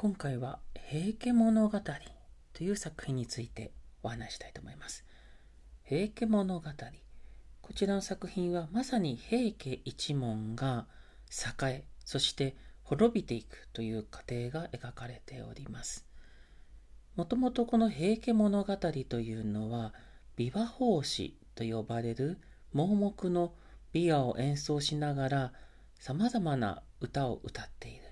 今回は「平家物語」という作品についてお話したいと思います。平家物語こちらの作品はまさに平家一門が栄えそして滅びていくという過程が描かれております。もともとこの平家物語というのは琵琶法師と呼ばれる盲目の琵琶を演奏しながらさまざまな歌を歌っている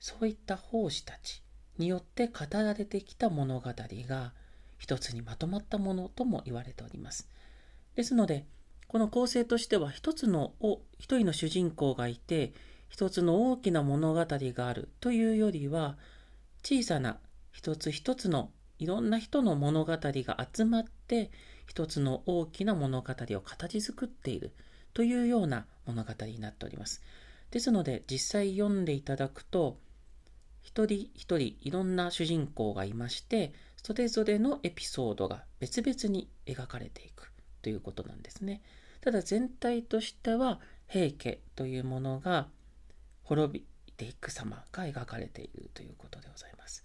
そういった法師たちによって語られてきた物語が一つにまとまったものとも言われております。ですので、この構成としては一つの一人の主人公がいて、一つの大きな物語があるというよりは、小さな一つ一つのいろんな人の物語が集まって、一つの大きな物語を形作っているというような物語になっております。ですので、実際読んでいただくと、一人一人いろんな主人公がいまして、それぞれのエピソードが別々に描かれていくということなんですね。ただ全体としては平家というものが滅びていく様が描かれているということでございます。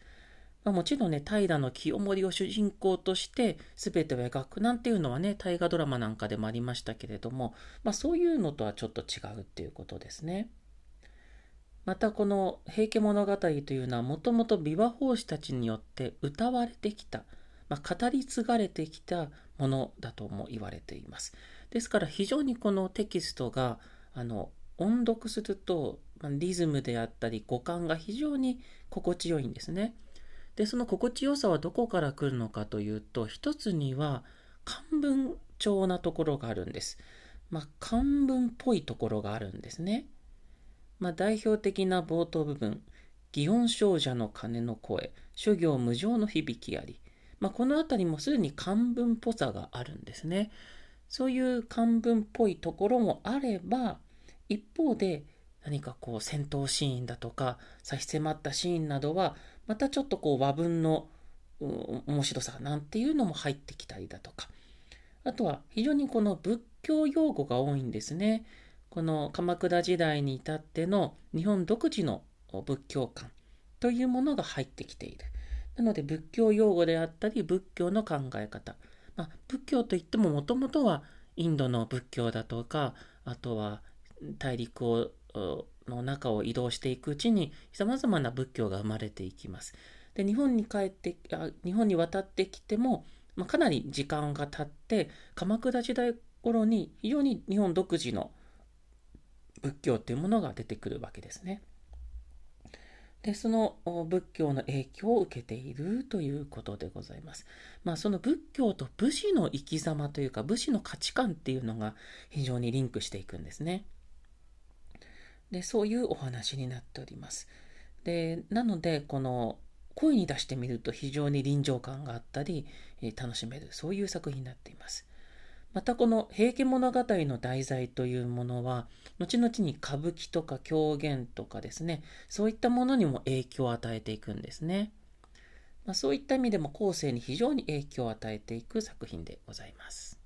まあ、もちろんね、平清盛を主人公として全てを描くなんていうのはね、大河ドラマなんかでもありましたけれども、まあ、そういうのとはちょっと違うっていうことですね。またこの「平家物語」というのはもともと琵琶法師たちによって歌われてきた、まあ、語り継がれてきたものだとも言われています。ですから非常にこのテキストがあの音読すると、リズムであったり五感が非常に心地よいんですね。でその心地よさはどこから来るのかというと一つには漢文調なところがあるんです。まあ、漢文っぽいところがあるんですね。まあ、代表的な冒頭部分、祇園少女の鐘の声、諸行無常の響きあり、まあ、この辺りもすでに漢文っぽさがあるんですね。そういう漢文っぽいところもあれば、一方で何かこう戦闘シーンだとか差し迫ったシーンなどはまたちょっとこう和文の面白さなんていうのも入ってきたりだとかあとは非常にこの仏教用語が多いんですね。この鎌倉時代に至っての日本独自の仏教観というものが入ってきている。なので仏教用語であったり仏教の考え方。まあ、仏教といってももともとはインドの仏教だとか、あとは大陸をの中を移動していくうちに様々な仏教が生まれていきます。で日本に帰ってあ日本に渡ってきても、まあ、かなり時間が経って鎌倉時代頃に非常に日本独自の仏教というものが出てくるわけですね。で、その仏教の影響を受けているということでございます。まあ、その仏教と武士の生き様というか、武士の価値観っていうのが非常にリンクしていくんですね。で、そういうお話になっております。で、なので、この声に出してみると非常に臨場感があったり、楽しめる、そういう作品になっています。またこの平家物語の題材というものは、後々に歌舞伎とか狂言とかですね、そういったものにも影響を与えていくんですね。まあ、そういった意味でも後世に非常に影響を与えていく作品でございます。